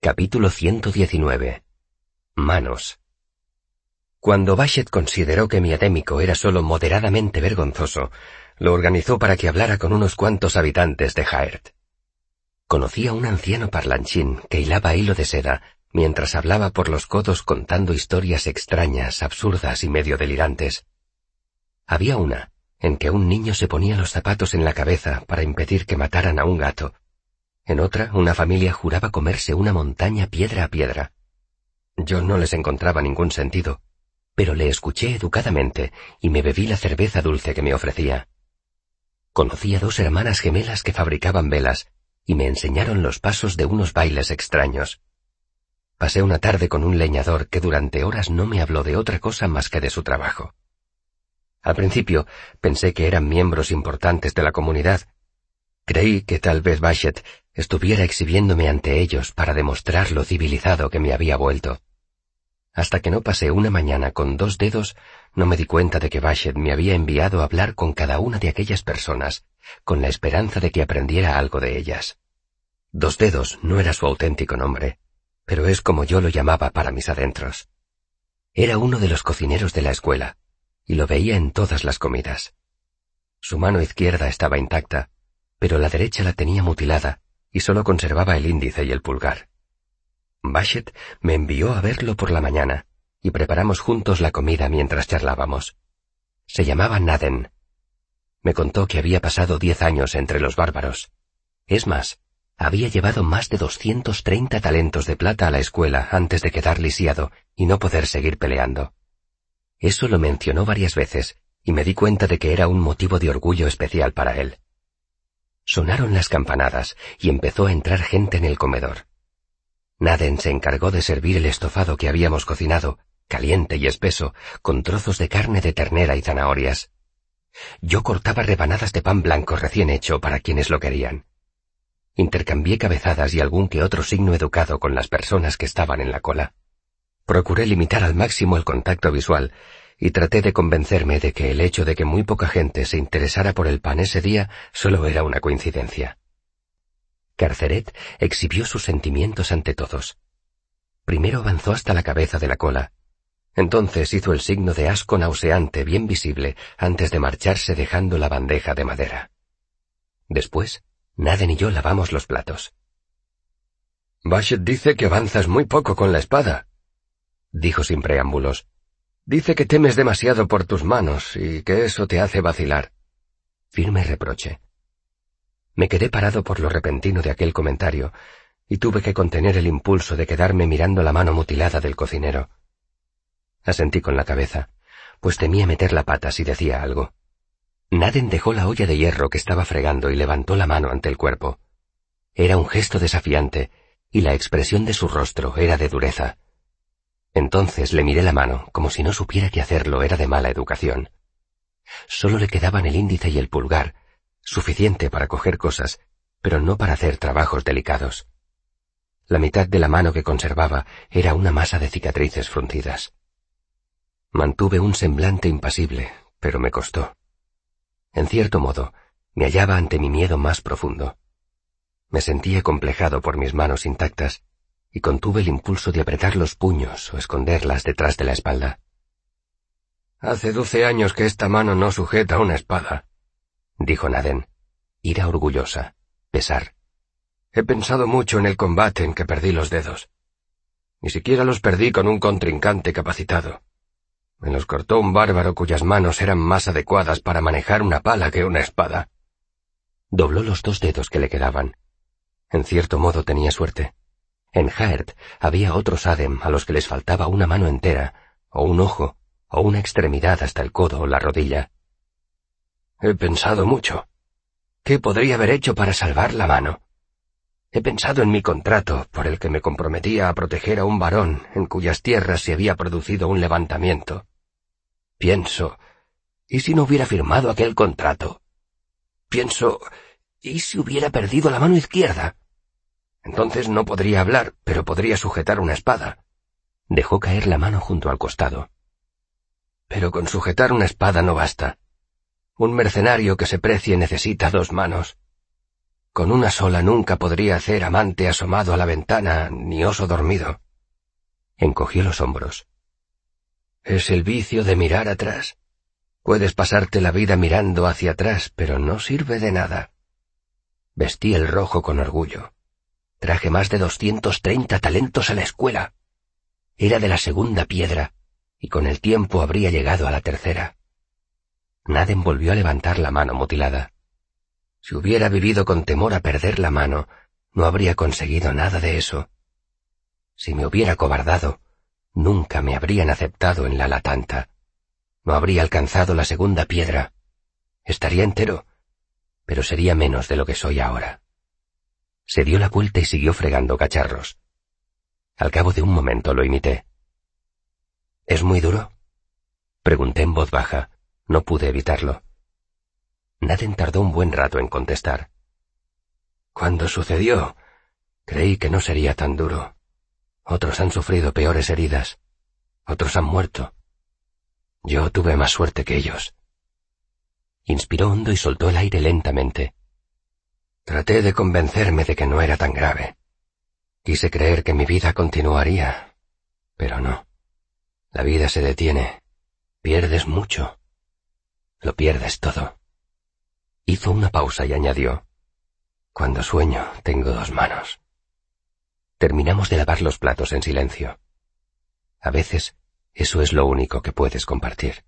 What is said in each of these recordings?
Capítulo 119. Manos. Cuando Bashet consideró que mi atémico era solo moderadamente vergonzoso, lo organizó para que hablara con unos cuantos habitantes de Jaert. Conocía a un anciano parlanchín que hilaba hilo de seda mientras hablaba por los codos contando historias extrañas, absurdas y medio delirantes. Había una en que un niño se ponía los zapatos en la cabeza para impedir que mataran a un gato. En otra, una familia juraba comerse una montaña piedra a piedra. Yo no les encontraba ningún sentido, pero le escuché educadamente y me bebí la cerveza dulce que me ofrecía. Conocí a dos hermanas gemelas que fabricaban velas y me enseñaron los pasos de unos bailes extraños. Pasé una tarde con un leñador que durante horas no me habló de otra cosa más que de su trabajo. Al principio pensé que eran miembros importantes de la comunidad. Creí que tal vez Bashet estuviera exhibiéndome ante ellos para demostrar lo civilizado que me había vuelto. Hasta que no pasé una mañana con dos dedos, no me di cuenta de que Bashet me había enviado a hablar con cada una de aquellas personas, con la esperanza de que aprendiera algo de ellas. Dos dedos no era su auténtico nombre pero es como yo lo llamaba para mis adentros. Era uno de los cocineros de la escuela, y lo veía en todas las comidas. Su mano izquierda estaba intacta, pero la derecha la tenía mutilada, y solo conservaba el índice y el pulgar. Bashet me envió a verlo por la mañana, y preparamos juntos la comida mientras charlábamos. Se llamaba Naden. Me contó que había pasado diez años entre los bárbaros. Es más, había llevado más de 230 talentos de plata a la escuela antes de quedar lisiado y no poder seguir peleando. Eso lo mencionó varias veces y me di cuenta de que era un motivo de orgullo especial para él. Sonaron las campanadas y empezó a entrar gente en el comedor. Naden se encargó de servir el estofado que habíamos cocinado, caliente y espeso, con trozos de carne de ternera y zanahorias. Yo cortaba rebanadas de pan blanco recién hecho para quienes lo querían. Intercambié cabezadas y algún que otro signo educado con las personas que estaban en la cola. Procuré limitar al máximo el contacto visual y traté de convencerme de que el hecho de que muy poca gente se interesara por el pan ese día solo era una coincidencia. Carceret exhibió sus sentimientos ante todos. Primero avanzó hasta la cabeza de la cola. Entonces hizo el signo de asco nauseante bien visible antes de marcharse dejando la bandeja de madera. Después Naden y yo lavamos los platos. Bashet dice que avanzas muy poco con la espada, dijo sin preámbulos. Dice que temes demasiado por tus manos y que eso te hace vacilar. Firme reproche. Me quedé parado por lo repentino de aquel comentario y tuve que contener el impulso de quedarme mirando la mano mutilada del cocinero. Asentí con la cabeza, pues temía meter la pata si decía algo. Naden dejó la olla de hierro que estaba fregando y levantó la mano ante el cuerpo. Era un gesto desafiante, y la expresión de su rostro era de dureza. Entonces le miré la mano, como si no supiera que hacerlo era de mala educación. Solo le quedaban el índice y el pulgar, suficiente para coger cosas, pero no para hacer trabajos delicados. La mitad de la mano que conservaba era una masa de cicatrices fruncidas. Mantuve un semblante impasible, pero me costó. En cierto modo, me hallaba ante mi miedo más profundo. Me sentía complejado por mis manos intactas y contuve el impulso de apretar los puños o esconderlas detrás de la espalda. Hace doce años que esta mano no sujeta una espada, dijo Naden. Ira orgullosa, pesar. He pensado mucho en el combate en que perdí los dedos. Ni siquiera los perdí con un contrincante capacitado. Me los cortó un bárbaro cuyas manos eran más adecuadas para manejar una pala que una espada. Dobló los dos dedos que le quedaban. En cierto modo tenía suerte. En Jaert había otros Adem a los que les faltaba una mano entera, o un ojo, o una extremidad hasta el codo o la rodilla. He pensado mucho. ¿Qué podría haber hecho para salvar la mano? He pensado en mi contrato por el que me comprometía a proteger a un varón en cuyas tierras se había producido un levantamiento. Pienso, ¿y si no hubiera firmado aquel contrato? Pienso, ¿y si hubiera perdido la mano izquierda? Entonces no podría hablar, pero podría sujetar una espada. Dejó caer la mano junto al costado. Pero con sujetar una espada no basta. Un mercenario que se precie necesita dos manos. Con una sola nunca podría hacer amante asomado a la ventana, ni oso dormido. Encogió los hombros. Es el vicio de mirar atrás. Puedes pasarte la vida mirando hacia atrás, pero no sirve de nada. Vestí el rojo con orgullo. Traje más de doscientos treinta talentos a la escuela. Era de la segunda piedra, y con el tiempo habría llegado a la tercera. Naden volvió a levantar la mano mutilada. Si hubiera vivido con temor a perder la mano, no habría conseguido nada de eso. Si me hubiera cobardado, nunca me habrían aceptado en la latanta. No habría alcanzado la segunda piedra. Estaría entero, pero sería menos de lo que soy ahora. Se dio la vuelta y siguió fregando cacharros. Al cabo de un momento lo imité. ¿Es muy duro? Pregunté en voz baja. No pude evitarlo. Naden tardó un buen rato en contestar. Cuando sucedió, creí que no sería tan duro. Otros han sufrido peores heridas. Otros han muerto. Yo tuve más suerte que ellos. Inspiró hondo y soltó el aire lentamente. Traté de convencerme de que no era tan grave. Quise creer que mi vida continuaría, pero no. La vida se detiene. Pierdes mucho. Lo pierdes todo. Hizo una pausa y añadió. Cuando sueño, tengo dos manos. Terminamos de lavar los platos en silencio. A veces, eso es lo único que puedes compartir.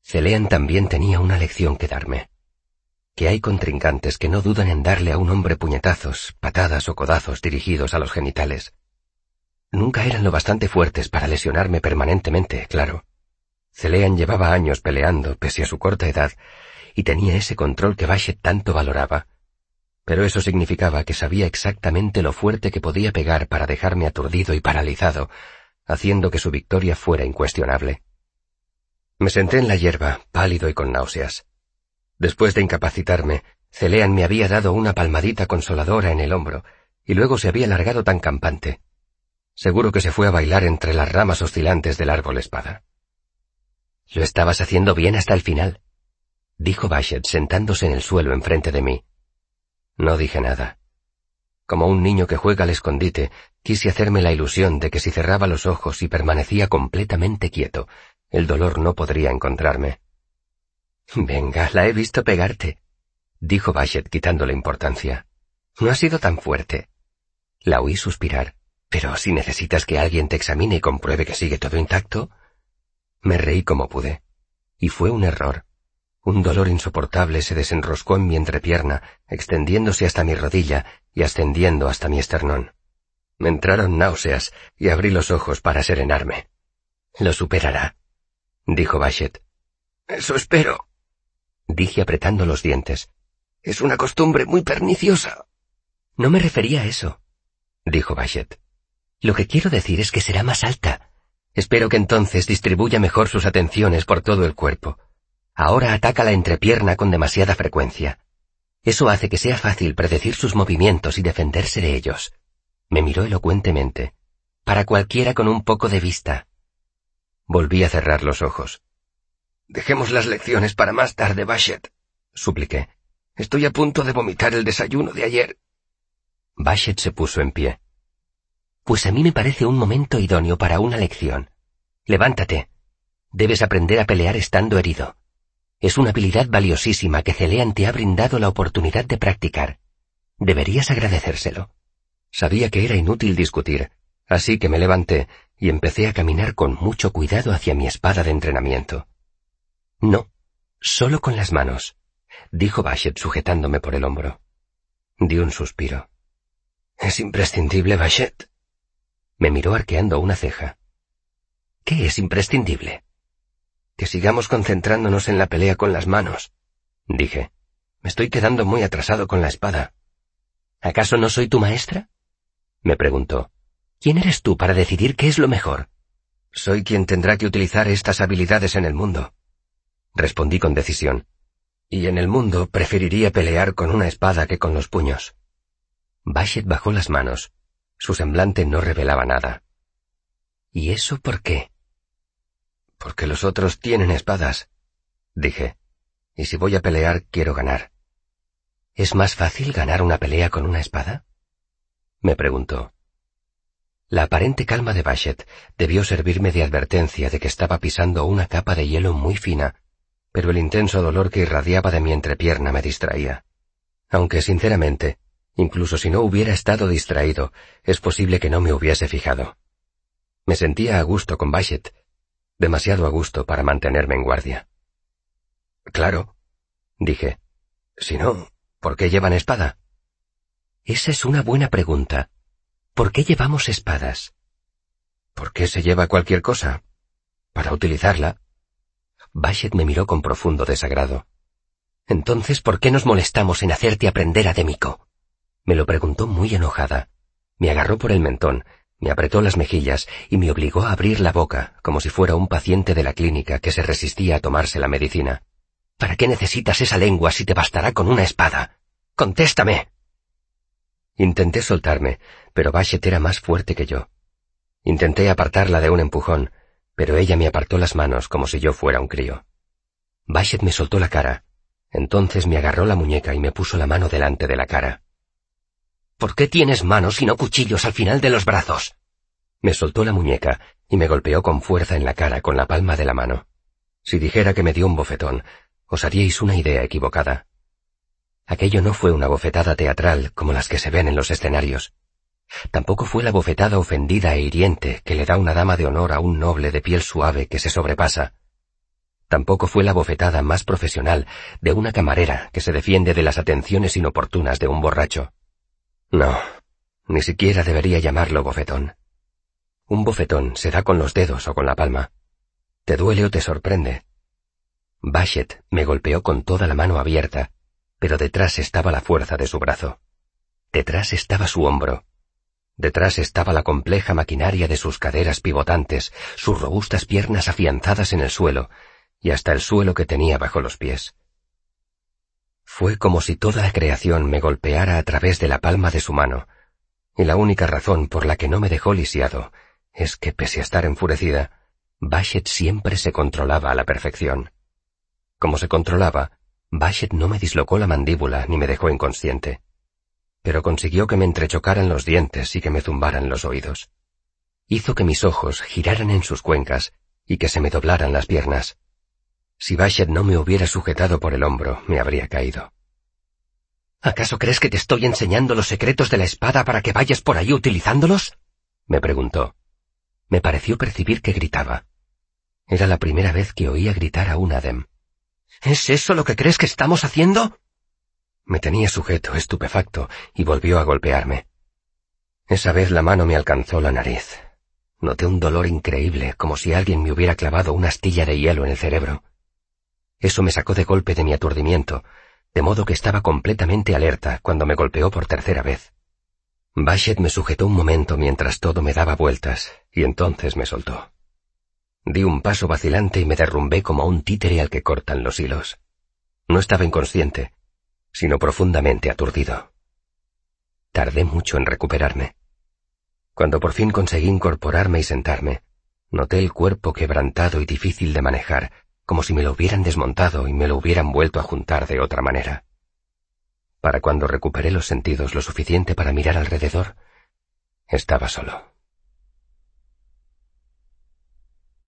Celean también tenía una lección que darme. Que hay contrincantes que no dudan en darle a un hombre puñetazos, patadas o codazos dirigidos a los genitales. Nunca eran lo bastante fuertes para lesionarme permanentemente, claro. Celean llevaba años peleando, pese a su corta edad, y tenía ese control que Bashet tanto valoraba, pero eso significaba que sabía exactamente lo fuerte que podía pegar para dejarme aturdido y paralizado, haciendo que su victoria fuera incuestionable. Me senté en la hierba, pálido y con náuseas. Después de incapacitarme, Celean me había dado una palmadita consoladora en el hombro, y luego se había largado tan campante. Seguro que se fue a bailar entre las ramas oscilantes del árbol espada. Lo estabas haciendo bien hasta el final, dijo Bashet sentándose en el suelo enfrente de mí. No dije nada. Como un niño que juega al escondite, quise hacerme la ilusión de que si cerraba los ojos y permanecía completamente quieto, el dolor no podría encontrarme. Venga, la he visto pegarte, dijo Bashet quitándole importancia. No ha sido tan fuerte. La oí suspirar. Pero si necesitas que alguien te examine y compruebe que sigue todo intacto. Me reí como pude. Y fue un error. Un dolor insoportable se desenroscó en mi entrepierna, extendiéndose hasta mi rodilla y ascendiendo hasta mi esternón. Me entraron náuseas y abrí los ojos para serenarme. Lo superará, dijo Bashet. Eso espero, dije apretando los dientes. Es una costumbre muy perniciosa. No me refería a eso, dijo Bashet. Lo que quiero decir es que será más alta. Espero que entonces distribuya mejor sus atenciones por todo el cuerpo. Ahora ataca la entrepierna con demasiada frecuencia. Eso hace que sea fácil predecir sus movimientos y defenderse de ellos. Me miró elocuentemente. Para cualquiera con un poco de vista. Volví a cerrar los ojos. Dejemos las lecciones para más tarde, Bashet, supliqué. Estoy a punto de vomitar el desayuno de ayer. Bashet se puso en pie. Pues a mí me parece un momento idóneo para una lección. Levántate. Debes aprender a pelear estando herido. Es una habilidad valiosísima que Celean te ha brindado la oportunidad de practicar. Deberías agradecérselo. Sabía que era inútil discutir, así que me levanté y empecé a caminar con mucho cuidado hacia mi espada de entrenamiento. No, solo con las manos, dijo Bashet sujetándome por el hombro. Di un suspiro. Es imprescindible, Bashet. Me miró arqueando una ceja. ¿Qué es imprescindible? Que sigamos concentrándonos en la pelea con las manos, dije. Me estoy quedando muy atrasado con la espada. ¿Acaso no soy tu maestra? me preguntó. ¿Quién eres tú para decidir qué es lo mejor? Soy quien tendrá que utilizar estas habilidades en el mundo, respondí con decisión. Y en el mundo preferiría pelear con una espada que con los puños. Bashet bajó las manos. Su semblante no revelaba nada. ¿Y eso por qué? Porque los otros tienen espadas, dije, y si voy a pelear quiero ganar. ¿Es más fácil ganar una pelea con una espada? me preguntó. La aparente calma de Bashet debió servirme de advertencia de que estaba pisando una capa de hielo muy fina, pero el intenso dolor que irradiaba de mi entrepierna me distraía. Aunque, sinceramente, incluso si no hubiera estado distraído, es posible que no me hubiese fijado. Me sentía a gusto con Bashet, demasiado a gusto para mantenerme en guardia. Claro, dije. Si no, ¿por qué llevan espada? Esa es una buena pregunta. ¿Por qué llevamos espadas? ¿Por qué se lleva cualquier cosa? Para utilizarla. Bashet me miró con profundo desagrado. Entonces, ¿por qué nos molestamos en hacerte aprender a Demico? Me lo preguntó muy enojada. Me agarró por el mentón, me apretó las mejillas y me obligó a abrir la boca, como si fuera un paciente de la clínica que se resistía a tomarse la medicina. ¿Para qué necesitas esa lengua si te bastará con una espada? ¡Contéstame! Intenté soltarme, pero Bashet era más fuerte que yo. Intenté apartarla de un empujón, pero ella me apartó las manos como si yo fuera un crío. Bashet me soltó la cara. Entonces me agarró la muñeca y me puso la mano delante de la cara. ¿Por qué tienes manos y no cuchillos al final de los brazos? Me soltó la muñeca y me golpeó con fuerza en la cara con la palma de la mano. Si dijera que me dio un bofetón, os haríais una idea equivocada. Aquello no fue una bofetada teatral como las que se ven en los escenarios. Tampoco fue la bofetada ofendida e hiriente que le da una dama de honor a un noble de piel suave que se sobrepasa. Tampoco fue la bofetada más profesional de una camarera que se defiende de las atenciones inoportunas de un borracho. No, ni siquiera debería llamarlo bofetón. Un bofetón se da con los dedos o con la palma. Te duele o te sorprende. Bashet me golpeó con toda la mano abierta pero detrás estaba la fuerza de su brazo. Detrás estaba su hombro. Detrás estaba la compleja maquinaria de sus caderas pivotantes, sus robustas piernas afianzadas en el suelo, y hasta el suelo que tenía bajo los pies. Fue como si toda la creación me golpeara a través de la palma de su mano, y la única razón por la que no me dejó lisiado es que, pese a estar enfurecida, Bashet siempre se controlaba a la perfección. Como se controlaba, Bashet no me dislocó la mandíbula ni me dejó inconsciente, pero consiguió que me entrechocaran los dientes y que me zumbaran los oídos. Hizo que mis ojos giraran en sus cuencas y que se me doblaran las piernas. Si Bashet no me hubiera sujetado por el hombro, me habría caído. ¿Acaso crees que te estoy enseñando los secretos de la espada para que vayas por ahí utilizándolos? me preguntó. Me pareció percibir que gritaba. Era la primera vez que oía gritar a un Adem. ¿Es eso lo que crees que estamos haciendo? Me tenía sujeto, estupefacto, y volvió a golpearme. Esa vez la mano me alcanzó la nariz. Noté un dolor increíble, como si alguien me hubiera clavado una astilla de hielo en el cerebro. Eso me sacó de golpe de mi aturdimiento, de modo que estaba completamente alerta cuando me golpeó por tercera vez. Bashet me sujetó un momento mientras todo me daba vueltas, y entonces me soltó. Di un paso vacilante y me derrumbé como un títere al que cortan los hilos. No estaba inconsciente, sino profundamente aturdido. Tardé mucho en recuperarme. Cuando por fin conseguí incorporarme y sentarme, noté el cuerpo quebrantado y difícil de manejar, como si me lo hubieran desmontado y me lo hubieran vuelto a juntar de otra manera. Para cuando recuperé los sentidos lo suficiente para mirar alrededor, estaba solo.